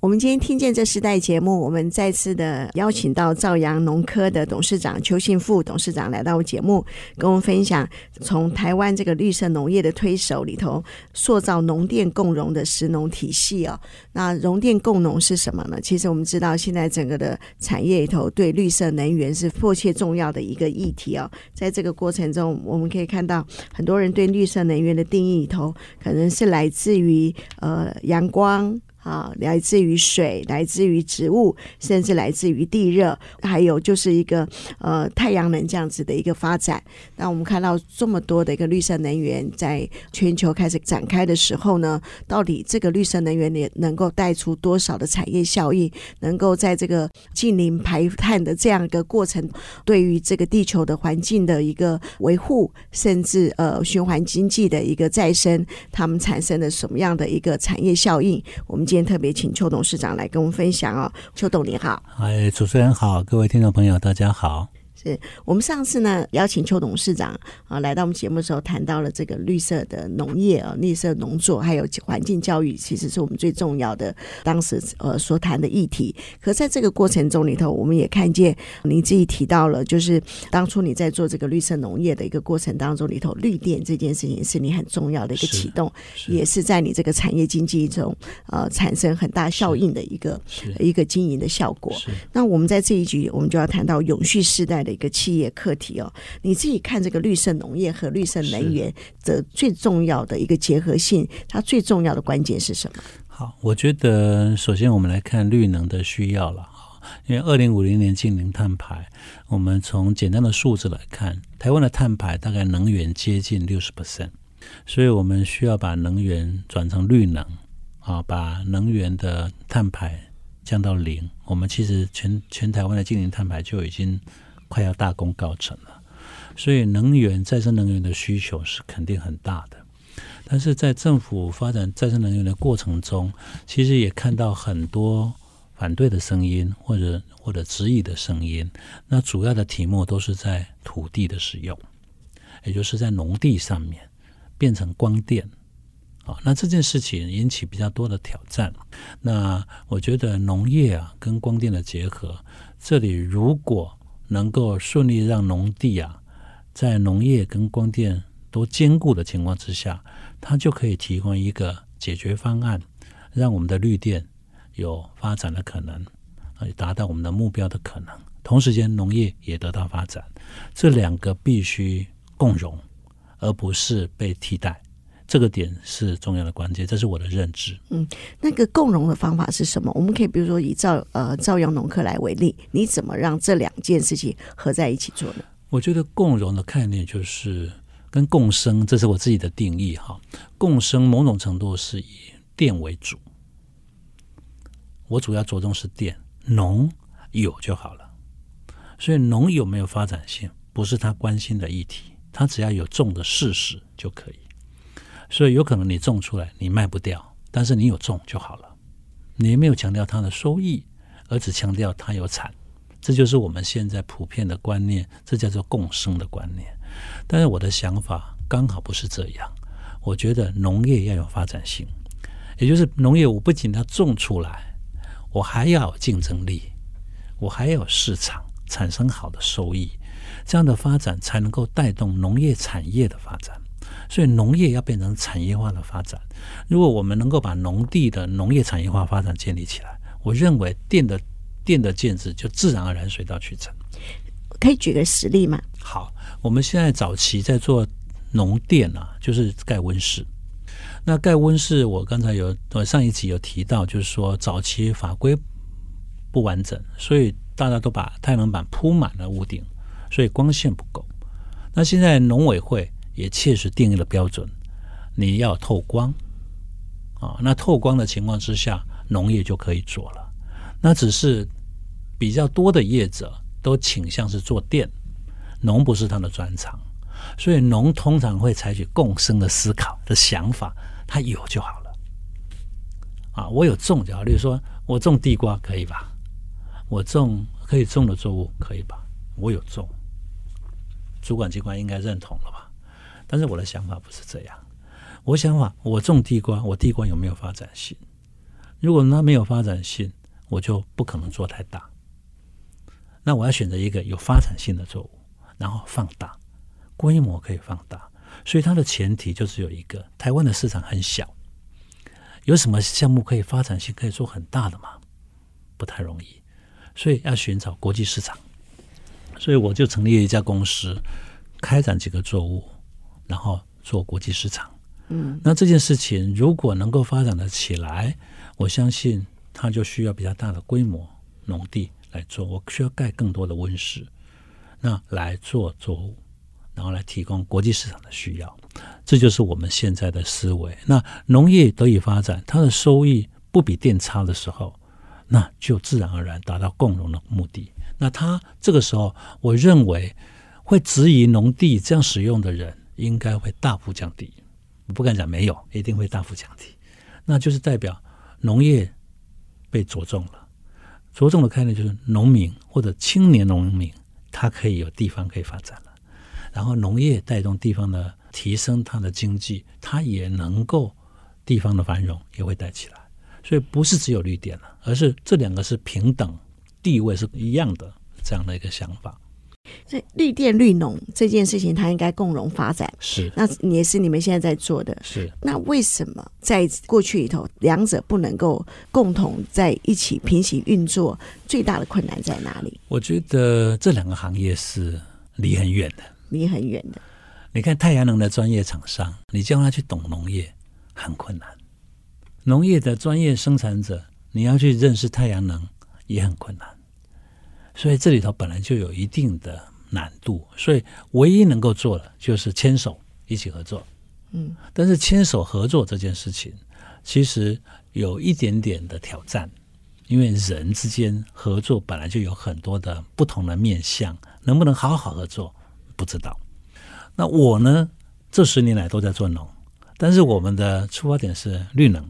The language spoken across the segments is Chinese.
我们今天听见这时代节目，我们再次的邀请到兆阳农科的董事长邱信富董事长来到我节目，跟我们分享从台湾这个绿色农业的推手里头，塑造农电共融的食农体系哦。那农电共融是什么呢？其实我们知道，现在整个的产业里头对绿色能源是迫切重要的一个议题哦。在这个过程中，我们可以看到很多人对绿色能源的定义里头，可能是来自于呃阳光。啊，来自于水，来自于植物，甚至来自于地热，还有就是一个呃太阳能这样子的一个发展。那我们看到这么多的一个绿色能源在全球开始展开的时候呢，到底这个绿色能源也能够带出多少的产业效益？能够在这个近零排碳的这样一个过程，对于这个地球的环境的一个维护，甚至呃循环经济的一个再生，它们产生了什么样的一个产业效应？我们今特别请邱董事长来跟我们分享哦，邱董你好，哎，主持人好，各位听众朋友大家好。是我们上次呢邀请邱董事长啊来到我们节目的时候，谈到了这个绿色的农业啊、绿色农作，还有环境教育，其实是。我们最重要的当时呃所谈的议题。可在这个过程中里头，我们也看见您自己提到了，就是。当初你在做这个绿色农业的一个过程当中里头，绿电这件事情是。你很重要的一个启动，也是。在你这个产业经济中呃产生很大效应的一个一个经营的效果。那我们在这一局，我们就要谈到永续时代的一个企业课题哦，你自己看这个绿色农业和绿色能源的最重要的一个结合性，它最重要的关键是什么？好，我觉得首先我们来看绿能的需要了，因为二零五零年净零碳排，我们从简单的数字来看，台湾的碳排大概能源接近六十 percent，所以我们需要把能源转成绿能啊，把能源的碳排降到零。我们其实全全台湾的净零碳排就已经。快要大功告成了，所以能源再生能源的需求是肯定很大的。但是在政府发展再生能源的过程中，其实也看到很多反对的声音，或者或者质疑的声音。那主要的题目都是在土地的使用，也就是在农地上面变成光电。啊，那这件事情引起比较多的挑战。那我觉得农业啊跟光电的结合，这里如果能够顺利让农地啊，在农业跟光电都兼顾的情况之下，它就可以提供一个解决方案，让我们的绿电有发展的可能，啊，达到我们的目标的可能。同时间，农业也得到发展，这两个必须共融，而不是被替代。这个点是重要的关键，这是我的认知。嗯，那个共融的方法是什么？我们可以比如说以兆呃兆阳农科来为例，你怎么让这两件事情合在一起做呢？我觉得共融的概念就是跟共生，这是我自己的定义哈。共生某种程度是以电为主，我主要着重是电，农有就好了。所以农有没有发展性，不是他关心的议题，他只要有种的事实就可以。所以有可能你种出来你卖不掉，但是你有种就好了。你没有强调它的收益，而只强调它有产，这就是我们现在普遍的观念，这叫做共生的观念。但是我的想法刚好不是这样，我觉得农业要有发展性，也就是农业我不仅要种出来，我还要有竞争力，我还要有市场，产生好的收益，这样的发展才能够带动农业产业的发展。所以农业要变成产业化的发展。如果我们能够把农地的农业产业化发展建立起来，我认为电的电的建制就自然而然水到渠成。可以举个实例吗？好，我们现在早期在做农电啊，就是盖温室。那盖温室，我刚才有我上一集有提到，就是说早期法规不完整，所以大家都把太阳能板铺满了屋顶，所以光线不够。那现在农委会。也切实定义了标准，你要透光啊，那透光的情况之下，农业就可以做了。那只是比较多的业者都倾向是做电，农不是他的专长，所以农通常会采取共生的思考的想法，他有就好了。啊，我有种就好，例如说我种地瓜可以吧？我种可以种的作物可以吧？我有种，主管机关应该认同了吧？但是我的想法不是这样，我想法我种地瓜，我地瓜有没有发展性？如果它没有发展性，我就不可能做太大。那我要选择一个有发展性的作物，然后放大规模可以放大。所以它的前提就只有一个：台湾的市场很小，有什么项目可以发展性可以做很大的吗？不太容易。所以要寻找国际市场，所以我就成立了一家公司，开展几个作物，然后做国际市场。嗯，那这件事情如果能够发展的起来，我相信它就需要比较大的规模农地来做。我需要盖更多的温室，那来做作物，然后来提供国际市场的需要。这就是我们现在的思维。那农业得以发展，它的收益不比电差的时候。那就自然而然达到共荣的目的。那他这个时候，我认为会质疑农地这样使用的人，应该会大幅降低。不敢讲没有，一定会大幅降低。那就是代表农业被着重了。着重的概念就是农民或者青年农民，他可以有地方可以发展了。然后农业带动地方的提升，它的经济，它也能够地方的繁荣也会带起来。所以不是只有绿电了，而是这两个是平等地位是一样的这样的一个想法。所以绿电绿农这件事情，它应该共荣发展。是，那也是你们现在在做的。是，那为什么在过去里头，两者不能够共同在一起平行运作？最大的困难在哪里？我觉得这两个行业是离很远的，离很远的。你看太阳能的专业厂商，你叫他去懂农业很困难。农业的专业生产者，你要去认识太阳能也很困难，所以这里头本来就有一定的难度，所以唯一能够做的就是牵手一起合作。嗯，但是牵手合作这件事情其实有一点点的挑战，因为人之间合作本来就有很多的不同的面向，能不能好好合作不知道。那我呢，这十年来都在做农，但是我们的出发点是绿能。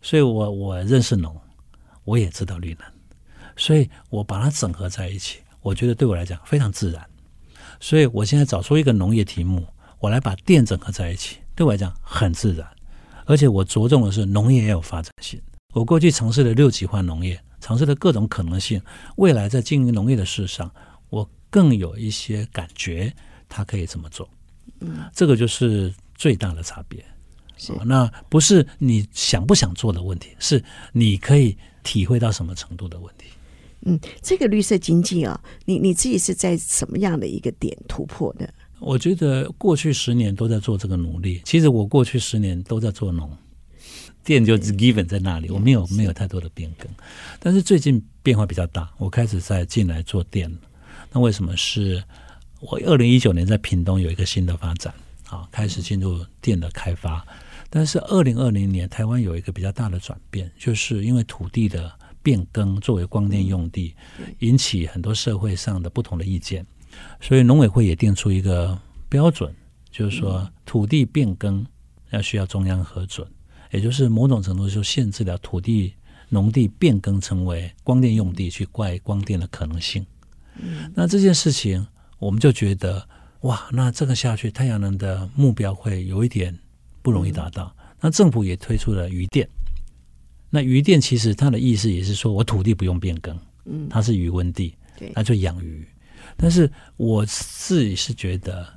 所以我我认识农，我也知道绿能，所以我把它整合在一起，我觉得对我来讲非常自然。所以我现在找出一个农业题目，我来把电整合在一起，对我来讲很自然。而且我着重的是农业也有发展性。我过去尝试了六级换农业，尝试了各种可能性，未来在经营农业的事上，我更有一些感觉，它可以这么做。嗯，这个就是最大的差别。是，那不是你想不想做的问题，是你可以体会到什么程度的问题。嗯，这个绿色经济啊，你你自己是在什么样的一个点突破的？我觉得过去十年都在做这个努力。其实我过去十年都在做农，电就是 given 在那里，我没有没有太多的变更。但是最近变化比较大，我开始在进来做电了。那为什么是我二零一九年在屏东有一个新的发展啊，开始进入电的开发。但是，二零二零年台湾有一个比较大的转变，就是因为土地的变更，作为光电用地，引起很多社会上的不同的意见，所以农委会也定出一个标准，就是说土地变更要需要中央核准，也就是某种程度就限制了土地农地变更成为光电用地去怪光电的可能性。那这件事情，我们就觉得哇，那这个下去，太阳能的目标会有一点。不容易达到。那政府也推出了余电。那渔电其实它的意思也是说，我土地不用变更，嗯，它是鱼温地，那就养鱼。但是我自己是觉得，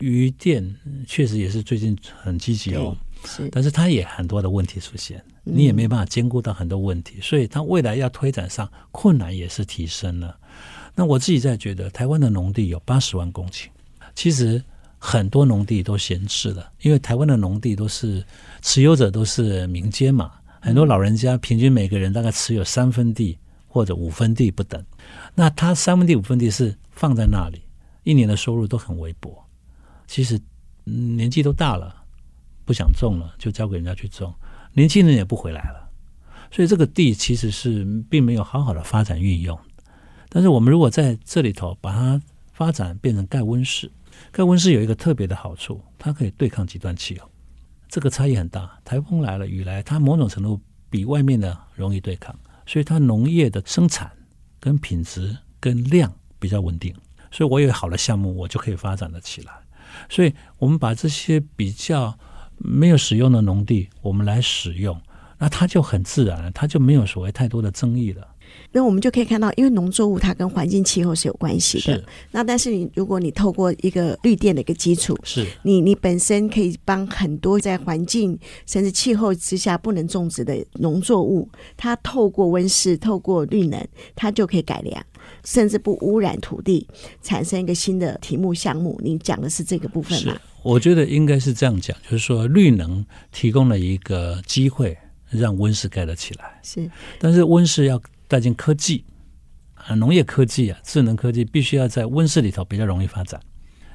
渔电确实也是最近很积极哦，是，但是它也很多的问题出现，你也没办法兼顾到很多问题，所以它未来要推展上困难也是提升了。那我自己在觉得，台湾的农地有八十万公顷，其实。很多农地都闲置了，因为台湾的农地都是持有者都是民间嘛，很多老人家平均每个人大概持有三分地或者五分地不等。那他三分地五分地是放在那里，一年的收入都很微薄。其实年纪都大了，不想种了，就交给人家去种，年轻人也不回来了，所以这个地其实是并没有好好的发展运用。但是我们如果在这里头把它发展变成盖温室，盖温室有一个特别的好处，它可以对抗极端气候，这个差异很大。台风来了，雨来，它某种程度比外面的容易对抗，所以它农业的生产跟品质跟量比较稳定。所以我有好的项目，我就可以发展的起来。所以我们把这些比较没有使用的农地，我们来使用，那它就很自然了，它就没有所谓太多的争议了。那我们就可以看到，因为农作物它跟环境气候是有关系的。那但是你如果你透过一个绿电的一个基础，是你你本身可以帮很多在环境甚至气候之下不能种植的农作物，它透过温室、透过绿能，它就可以改良，甚至不污染土地，产生一个新的题目项目。你讲的是这个部分吗？我觉得应该是这样讲，就是说绿能提供了一个机会，让温室盖得起来。是。但是温室要。带进科技啊，农业科技啊，智能科技必须要在温室里头比较容易发展，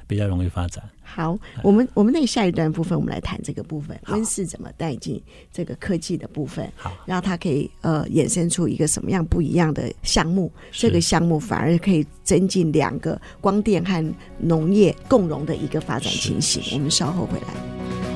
比较容易发展。好，我们我们那下一段部分，我们来谈这个部分，温室怎么带进这个科技的部分，好，然后它可以呃衍生出一个什么样不一样的项目，这个项目反而可以增进两个光电和农业共融的一个发展情形。我们稍后回来。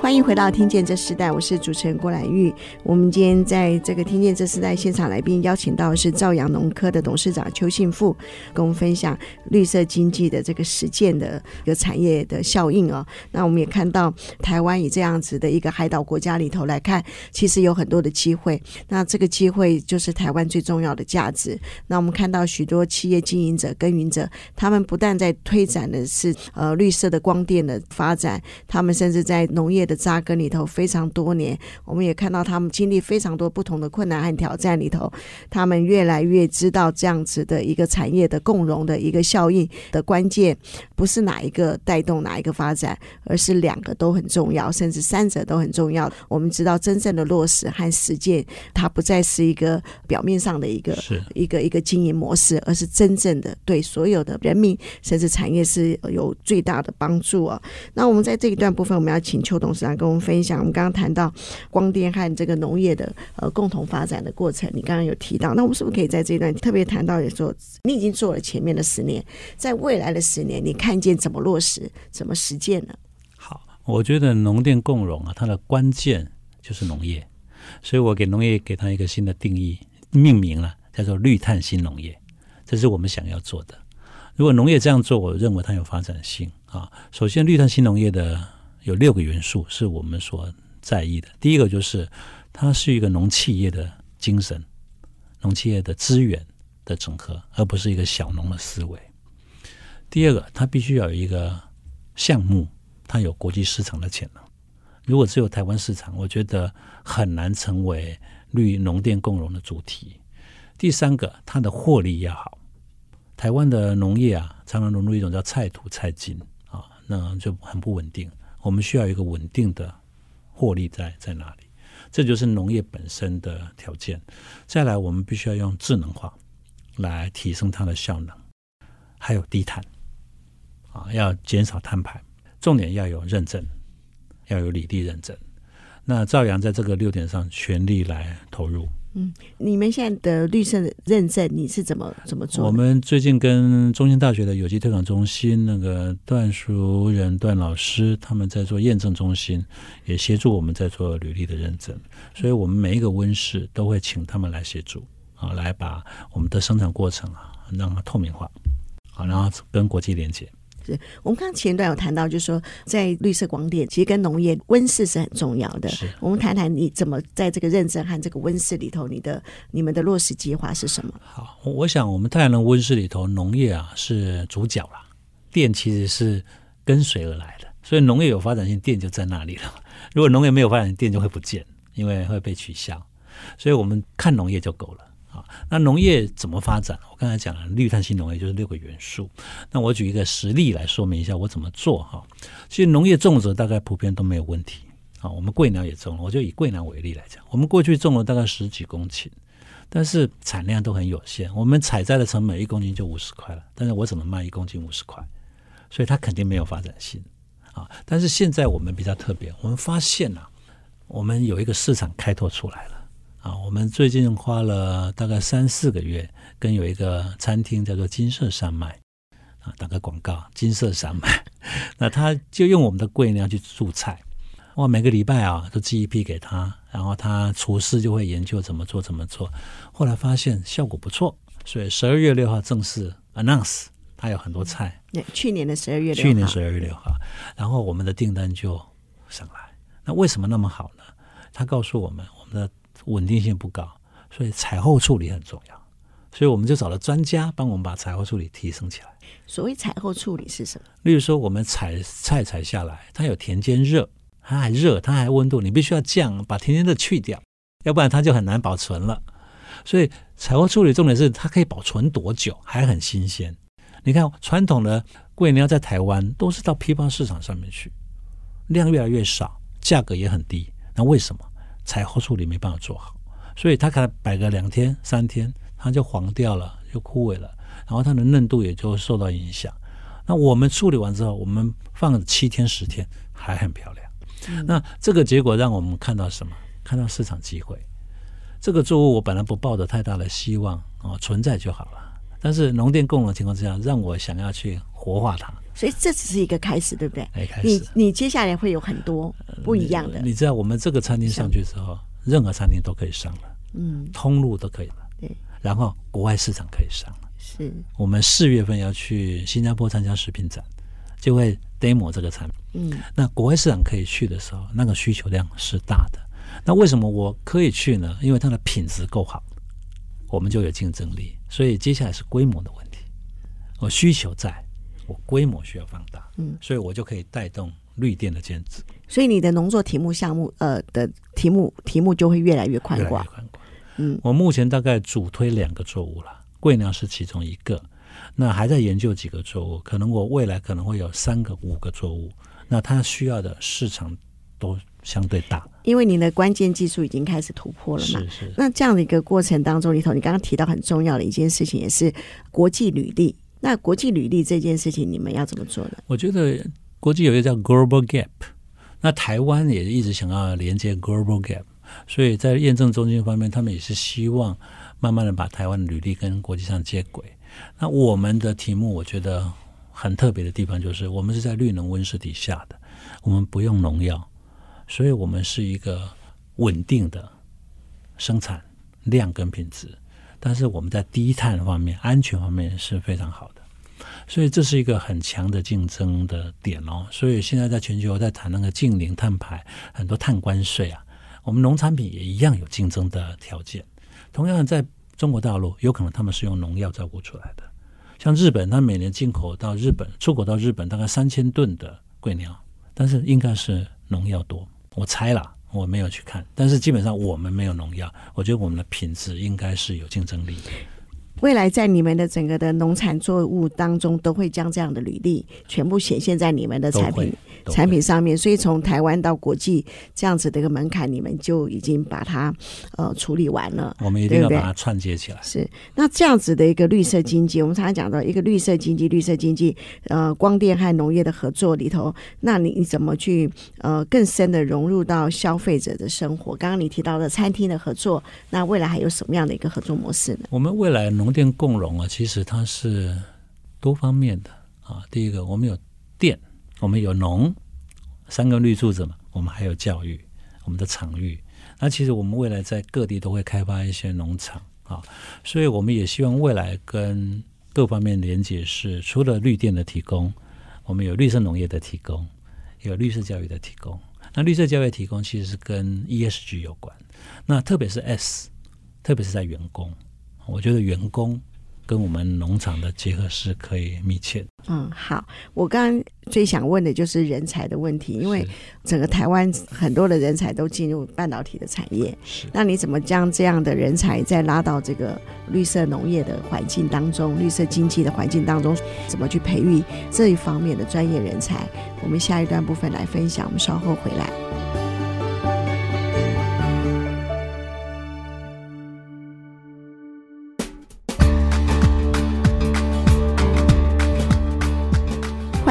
欢迎回到《听见这时代》，我是主持人郭兰玉。我们今天在这个《听见这时代》现场来宾邀请到的是兆阳农科的董事长邱信富，跟我们分享绿色经济的这个实践的一个产业的效应哦。那我们也看到台湾以这样子的一个海岛国家里头来看，其实有很多的机会。那这个机会就是台湾最重要的价值。那我们看到许多企业经营者、耕耘者，他们不但在推展的是呃绿色的光电的发展，他们甚至在农业的扎根里头非常多年，我们也看到他们经历非常多不同的困难和挑战里头，他们越来越知道这样子的一个产业的共融的一个效应的关键，不是哪一个带动哪一个发展，而是两个都很重要，甚至三者都很重要。我们知道真正的落实和实践，它不再是一个表面上的一个一个一个经营模式，而是真正的对所有的人民甚至产业是有最大的帮助啊。那我们在这一段部分，我们要请邱董长。跟我们分享，我们刚刚谈到光电和这个农业的呃共同发展的过程，你刚刚有提到，那我们是不是可以在这一段特别谈到，也说你已经做了前面的十年，在未来的十年，你看见怎么落实、怎么实践呢？好，我觉得农电共融啊，它的关键就是农业，所以我给农业给它一个新的定义，命名了，叫做绿碳新农业，这是我们想要做的。如果农业这样做，我认为它有发展性啊。首先，绿碳新农业的。有六个元素是我们所在意的。第一个就是，它是一个农企业的精神，农企业的资源的整合，而不是一个小农的思维。第二个，它必须要有一个项目，它有国际市场的潜能。如果只有台湾市场，我觉得很难成为绿农电共融的主题。第三个，它的获利要好。台湾的农业啊，常常融入一种叫菜土菜金啊，那就很不稳定。我们需要一个稳定的获利在在哪里？这就是农业本身的条件。再来，我们必须要用智能化来提升它的效能，还有低碳啊，要减少碳排。重点要有认证，要有履历认证。那兆阳在这个六点上全力来投入。嗯，你们现在的绿色认证你是怎么怎么做？我们最近跟中兴大学的有机推广中心那个段淑仁段老师，他们在做验证中心，也协助我们在做履历的认证。所以我们每一个温室都会请他们来协助啊，来把我们的生产过程啊让它透明化，好，然后跟国际连接。是我们刚刚前一段有谈到，就是说在绿色光电，其实跟农业温室是很重要的。是我们谈谈你怎么在这个认证和这个温室里头，你的你们的落实计划是什么？好，我想我们太阳能温室里头，农业啊是主角啦，电其实是跟随而来的，所以农业有发展性，电就在那里了。如果农业没有发展性，电就会不见，因为会被取消。所以我们看农业就够了。啊，那农业怎么发展？我刚才讲了，绿碳新农业就是六个元素。那我举一个实例来说明一下我怎么做哈。其实农业种植大概普遍都没有问题啊。我们桂苗也种了，我就以桂苗为例来讲，我们过去种了大概十几公顷，但是产量都很有限。我们采摘的成本一公斤就五十块了，但是我怎么卖一公斤五十块？所以它肯定没有发展性啊。但是现在我们比较特别，我们发现啊，我们有一个市场开拓出来了啊。我们最近花了大概三四个月，跟有一个餐厅叫做金色山脉啊，打个广告，金色山脉，那他就用我们的贵酿去做菜。哇每个礼拜啊，都寄一批给他，然后他厨师就会研究怎么做怎么做。后来发现效果不错，所以十二月六号正式 announce 他有很多菜。去年的十二月六号，去年十二月六号，然后我们的订单就上来。那为什么那么好呢？他告诉我们，我们的稳定性不高，所以采后处理很重要。所以我们就找了专家帮我们把采后处理提升起来。所谓采后处理是什么？例如说，我们采菜采下来，它有田间热。它还热，它还温度，你必须要降，把田间的去掉，要不然它就很难保存了。所以采后处理重点是它可以保存多久，还很新鲜。你看传统的贵酿在台湾都是到批发市场上面去，量越来越少，价格也很低。那为什么采后处理没办法做好？所以它可能摆个两天三天，它就黄掉了，就枯萎了，然后它的嫩度也就受到影响。那我们处理完之后，我们放七天十天，还很漂亮。那这个结果让我们看到什么？看到市场机会。这个作物我本来不抱着太大的希望哦，存在就好了。但是农电共荣的情况之下，让我想要去活化它。所以这只是一个开始，对不对？哎，开始。你你接下来会有很多不一样的。呃、你，你知道，我们这个餐厅上去之后，任何餐厅都可以上了，嗯，通路都可以了，对。然后国外市场可以上了。是。我们四月份要去新加坡参加食品展，就会。demo 这个产品，嗯，那国外市场可以去的时候，那个需求量是大的。那为什么我可以去呢？因为它的品质够好，我们就有竞争力。所以接下来是规模的问题。我需求在，我规模需要放大，嗯，所以我就可以带动绿电的建制。所以你的农作题目项目，呃的题目题目就会越来越宽广，嗯，我目前大概主推两个作物了，贵酿是其中一个。那还在研究几个作物，可能我未来可能会有三个、五个作物。那它需要的市场都相对大，因为你的关键技术已经开始突破了嘛。是是。那这样的一个过程当中里头，你刚刚提到很重要的一件事情，也是国际履历。那国际履历这件事情，你们要怎么做呢？我觉得国际有一个叫 Global Gap，那台湾也一直想要连接 Global Gap，所以在验证中心方面，他们也是希望慢慢的把台湾的履历跟国际上接轨。那我们的题目，我觉得很特别的地方就是，我们是在绿能温室底下的，我们不用农药，所以我们是一个稳定的生产量跟品质。但是我们在低碳方面、安全方面是非常好的，所以这是一个很强的竞争的点哦。所以现在在全球在谈那个净零碳排，很多碳关税啊，我们农产品也一样有竞争的条件。同样在中国大陆有可能他们是用农药照顾出来的，像日本，它每年进口到日本、出口到日本大概三千吨的贵鸟，但是应该是农药多，我猜了，我没有去看，但是基本上我们没有农药，我觉得我们的品质应该是有竞争力的。未来在你们的整个的农产作物当中，都会将这样的履历全部显现在你们的产品产品上面。所以从台湾到国际这样子的一个门槛，你们就已经把它呃处理完了。我们一定要把它串接起来。是那这样子的一个绿色经济，我们常常讲到一个绿色经济，绿色经济呃光电和农业的合作里头，那你你怎么去呃更深的融入到消费者的生活？刚刚你提到的餐厅的合作，那未来还有什么样的一个合作模式呢？我们未来农电共荣啊，其实它是多方面的啊。第一个，我们有电，我们有农，三个绿柱子嘛。我们还有教育，我们的场域。那其实我们未来在各地都会开发一些农场啊，所以我们也希望未来跟各方面连接是，除了绿电的提供，我们有绿色农业的提供，有绿色教育的提供。那绿色教育提供其实是跟 ESG 有关，那特别是 S，特别是在员工。我觉得员工跟我们农场的结合是可以密切的。嗯，好，我刚刚最想问的就是人才的问题，因为整个台湾很多的人才都进入半导体的产业，是。那你怎么将这样的人才再拉到这个绿色农业的环境当中，绿色经济的环境当中，怎么去培育这一方面的专业人才？我们下一段部分来分享，我们稍后回来。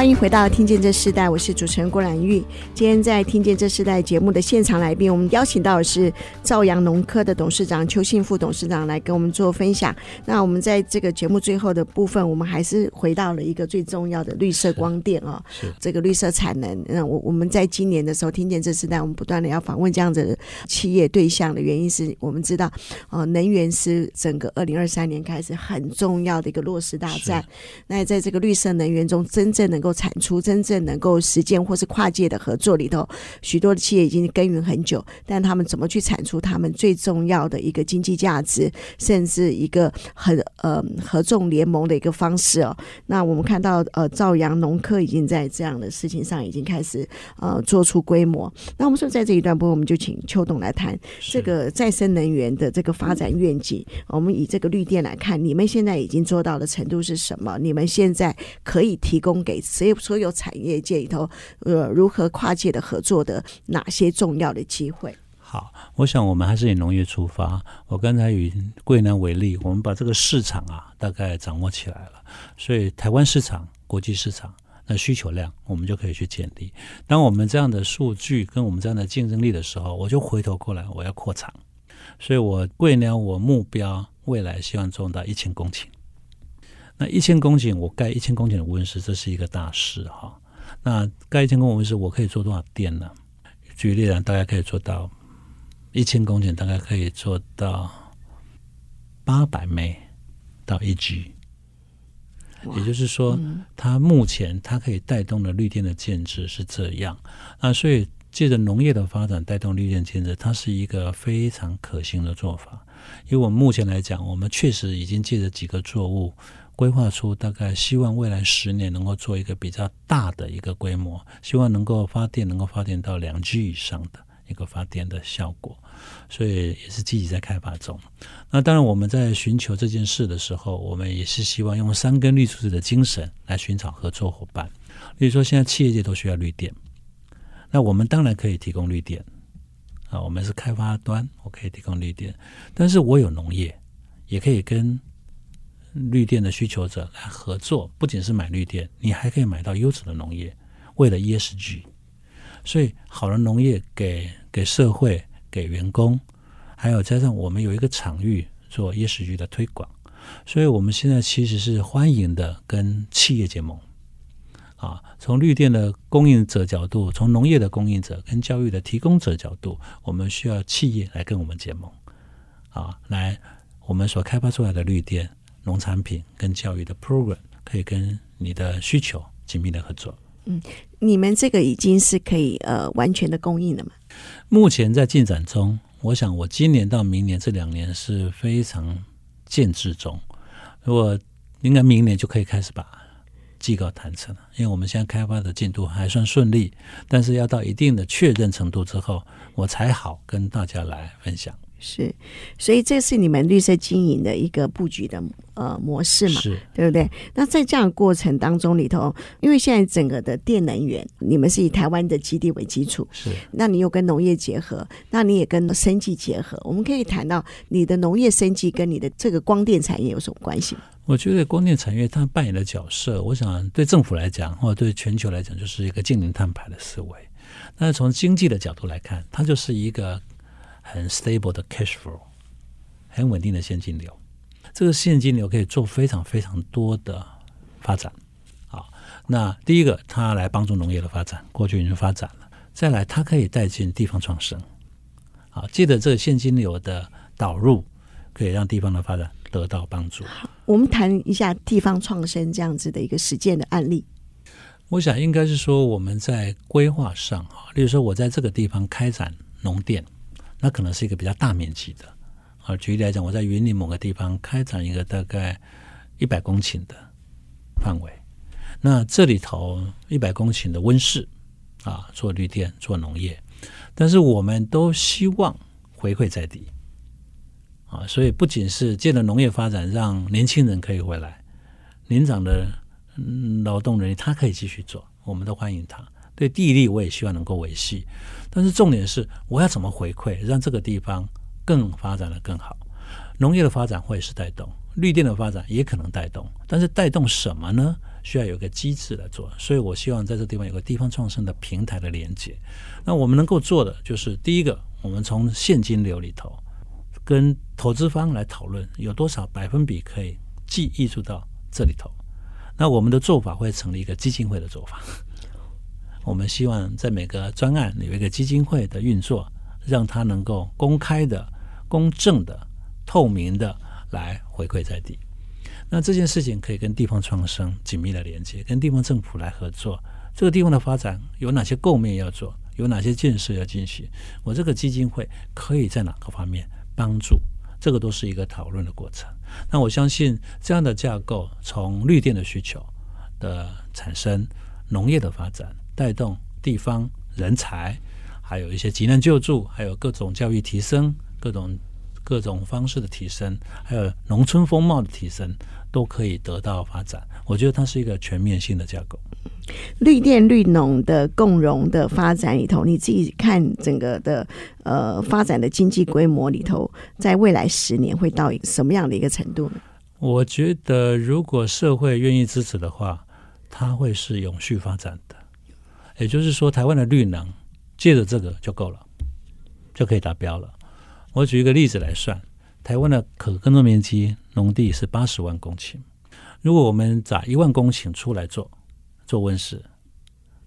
欢迎回到《听见这时代》，我是主持人郭兰玉。今天在《听见这时代》节目的现场来宾，我们邀请到的是兆阳农科的董事长邱信富董事长来跟我们做分享。那我们在这个节目最后的部分，我们还是回到了一个最重要的绿色光电哦，是，是这个绿色产能。那我我们在今年的时候，《听见这时代》，我们不断的要访问这样子的企业对象的原因是我们知道，呃，能源是整个二零二三年开始很重要的一个落实大战。那在这个绿色能源中，真正能够产出、真正能够实践或是跨界的合作里头，许多的企业已经耕耘很久，但他们怎么去产出他们最重要的一个经济价值，甚至一个很呃合纵联盟的一个方式哦。那我们看到呃兆阳农科已经在这样的事情上已经开始呃做出规模。那我们说在这一段部分，我们就请邱董来谈这个再生能源的这个发展愿景。我们以这个绿电来看，你们现在已经做到的程度是什么？你们现在可以提供给所有产业界里头，呃，如何跨界的合作的哪些重要的机会？好，我想我们还是以农业出发。我刚才以桂南为例，我们把这个市场啊大概掌握起来了，所以台湾市场、国际市场那需求量，我们就可以去建立。当我们这样的数据跟我们这样的竞争力的时候，我就回头过来，我要扩厂。所以我桂南我目标未来希望做到一千公顷。那一千公顷，我盖一千公顷的温室，这是一个大事哈。那盖一千公顷温室，我可以做多少电呢？举例来，大概可以做到一千公顷，大概可以做到八百枚到一 G。也就是说，它目前它可以带动的绿电的建制是这样。那所以借着农业的发展带动绿电建制，它是一个非常可行的做法。因为我们目前来讲，我们确实已经借着几个作物。规划出大概希望未来十年能够做一个比较大的一个规模，希望能够发电能够发电到两 G 以上的一个发电的效果，所以也是积极在开发中。那当然我们在寻求这件事的时候，我们也是希望用三根绿柱子的精神来寻找合作伙伴。比如说现在企业界都需要绿电，那我们当然可以提供绿电啊，我们是开发端，我可以提供绿电，但是我有农业，也可以跟。绿电的需求者来合作，不仅是买绿电，你还可以买到优质的农业，为了 ESG。所以好的农业给给社会、给员工，还有加上我们有一个场域做 ESG 的推广，所以我们现在其实是欢迎的跟企业结盟。啊，从绿电的供应者角度，从农业的供应者跟教育的提供者角度，我们需要企业来跟我们结盟。啊，来我们所开发出来的绿电。农产品跟教育的 program 可以跟你的需求紧密的合作。嗯，你们这个已经是可以呃完全的供应了吗？目前在进展中，我想我今年到明年这两年是非常建制中，如果应该明年就可以开始把机构谈成了，因为我们现在开发的进度还算顺利，但是要到一定的确认程度之后，我才好跟大家来分享。是，所以这是你们绿色经营的一个布局的呃模式嘛，是对不对？那在这样的过程当中里头，因为现在整个的电能源，你们是以台湾的基地为基础，是，那你又跟农业结合，那你也跟生计结合，我们可以谈到你的农业生计跟你的这个光电产业有什么关系？我觉得光电产业它扮演的角色，我想对政府来讲，或者对全球来讲，就是一个净零碳排的思维。但是从经济的角度来看，它就是一个。很 stable 的 cash flow，很稳定的现金流。这个现金流可以做非常非常多的发展啊。那第一个，它来帮助农业的发展，过去已经发展了。再来，它可以带进地方创生啊。记得这个现金流的导入，可以让地方的发展得到帮助。好，我们谈一下地方创生这样子的一个实践的案例。我想应该是说我们在规划上啊，例如说我在这个地方开展农电。那可能是一个比较大面积的，啊，举例来讲，我在云林某个地方开展一个大概一百公顷的范围，那这里头一百公顷的温室啊，做绿电、做农业，但是我们都希望回馈在地，啊，所以不仅是借着农业发展，让年轻人可以回来，年长的劳动人他可以继续做，我们都欢迎他。对地利，我也希望能够维系，但是重点是我要怎么回馈，让这个地方更发展得更好。农业的发展会是带动，绿电的发展也可能带动，但是带动什么呢？需要有个机制来做。所以我希望在这地方有个地方创生的平台的连接。那我们能够做的就是第一个，我们从现金流里头跟投资方来讨论有多少百分比可以寄溢出到这里头。那我们的做法会成立一个基金会的做法。我们希望在每个专案有一个基金会的运作，让它能够公开的、公正的、透明的来回馈在地。那这件事情可以跟地方创生紧密的连接，跟地方政府来合作。这个地方的发展有哪些构面要做？有哪些建设要进行？我这个基金会可以在哪个方面帮助？这个都是一个讨论的过程。那我相信这样的架构，从绿电的需求的产生，农业的发展。带动地方人才，还有一些急难救助，还有各种教育提升，各种各种方式的提升，还有农村风貌的提升，都可以得到发展。我觉得它是一个全面性的架构。绿电绿农的共融的发展里头，你自己看整个的呃发展的经济规模里头，在未来十年会到一个什么样的一个程度呢？我觉得，如果社会愿意支持的话，它会是永续发展的。也就是说，台湾的绿能借着这个就够了，就可以达标了。我举一个例子来算，台湾的可耕作面积农地是八十万公顷，如果我们砸一万公顷出来做做温室，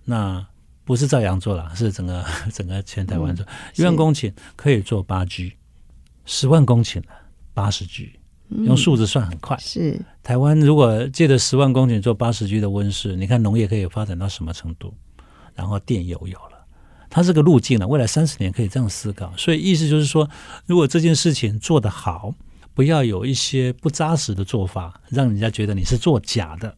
那不是照样做了，是整个 整个全台湾做一万公顷可以做八 G，十万公顷的八十 G，用数字算很快。是台湾如果借着十万公顷做八十 G 的温室，你看农业可以发展到什么程度？然后电又有了，它这个路径呢，未来三十年可以这样思考。所以意思就是说，如果这件事情做得好，不要有一些不扎实的做法，让人家觉得你是做假的。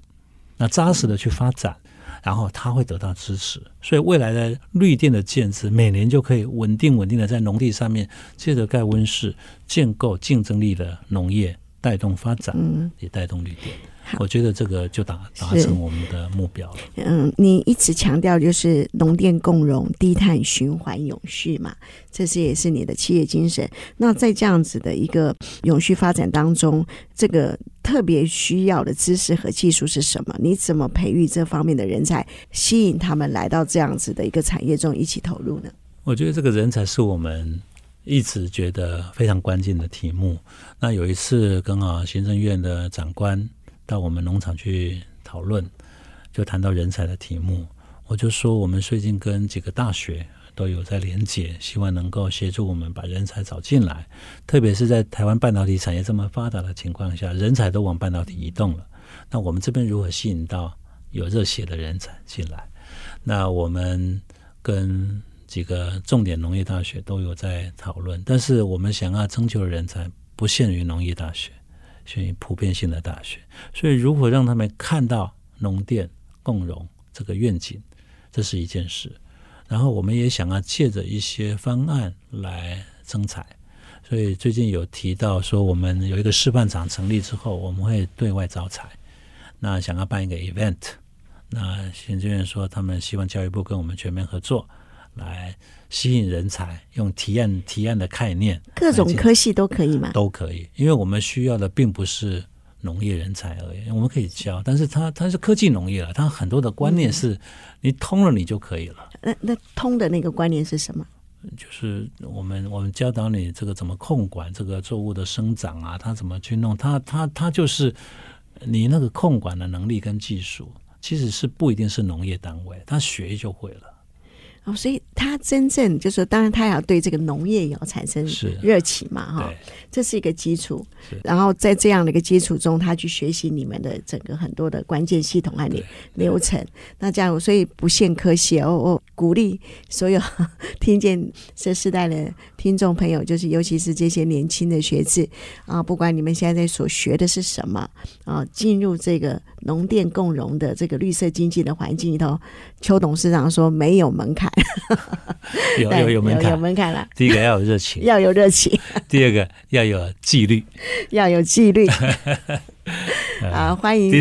那扎实的去发展，然后它会得到支持。所以未来的绿电的建设，每年就可以稳定稳定的在农地上面接着盖温室，建构竞争力的农业，带动发展，也带动绿电。我觉得这个就达达成我们的目标了。嗯，你一直强调就是农电共融、低碳循环、永续嘛，这是也是你的企业精神。那在这样子的一个永续发展当中，这个特别需要的知识和技术是什么？你怎么培育这方面的人才，吸引他们来到这样子的一个产业中一起投入呢？我觉得这个人才是我们一直觉得非常关键的题目。那有一次跟啊行政院的长官。到我们农场去讨论，就谈到人才的题目。我就说，我们最近跟几个大学都有在连结，希望能够协助我们把人才找进来。特别是在台湾半导体产业这么发达的情况下，人才都往半导体移动了。那我们这边如何吸引到有热血的人才进来？那我们跟几个重点农业大学都有在讨论，但是我们想要征求的人才不限于农业大学。选于普遍性的大学，所以如何让他们看到农电共融这个愿景，这是一件事。然后我们也想要借着一些方案来增彩，所以最近有提到说，我们有一个示范厂成立之后，我们会对外招财。那想要办一个 event，那行政院说他们希望教育部跟我们全面合作。来吸引人才，用提案提案的概念，各种科系都可以吗？都可以，因为我们需要的并不是农业人才而已，我们可以教，但是它它是科技农业了，它很多的观念是你通了你就可以了。嗯、那那通的那个观念是什么？就是我们我们教导你这个怎么控管这个作物的生长啊，它怎么去弄，它它它就是你那个控管的能力跟技术，其实是不一定是农业单位，他学就会了。哦，所以他真正就是说，当然他要对这个农业也要产生热情嘛，哈，这是一个基础。然后在这样的一个基础中，他去学习你们的整个很多的关键系统和流流程。那这样，所以不限科系哦，我鼓励所有听见这世代的听众朋友，就是尤其是这些年轻的学子啊，不管你们现在所学的是什么啊，进入这个农电共融的这个绿色经济的环境里头，邱董事长说没有门槛。有有有门槛，有门槛了。第一个要有热情，要有热情。第二个要有纪律，要有纪律。啊，欢迎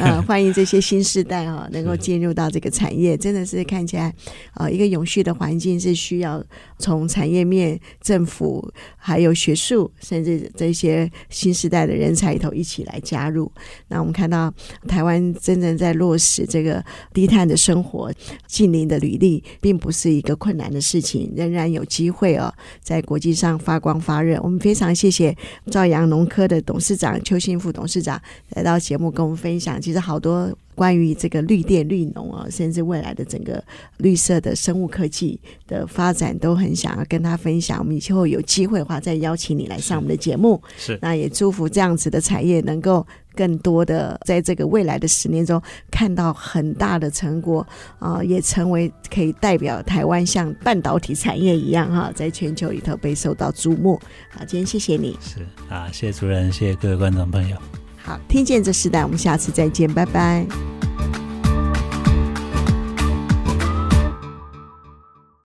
啊，欢迎这些新时代啊，能够进入到这个产业，真的是看起来啊，一个永续的环境是需要从产业面、政府还有学术，甚至这些新时代的人才里头一起来加入。那我们看到台湾真正在落实这个低碳的生活、近邻的履历，并不是一个困难的事情，仍然有机会哦，在国际上发光发热。我们非常谢谢兆阳农科的董事长邱幸福董事长来到节目跟我们分享。其实好多关于这个绿电、绿农啊，甚至未来的整个绿色的生物科技的发展，都很想要跟他分享。我们以后有机会的话，再邀请你来上我们的节目。是，那也祝福这样子的产业能够。更多的在这个未来的十年中看到很大的成果啊、呃，也成为可以代表台湾像半导体产业一样哈，在全球里头被受到瞩目。好，今天谢谢你。是啊，谢谢主任，谢谢各位观众朋友。好，听见这时代，我们下次再见，拜拜。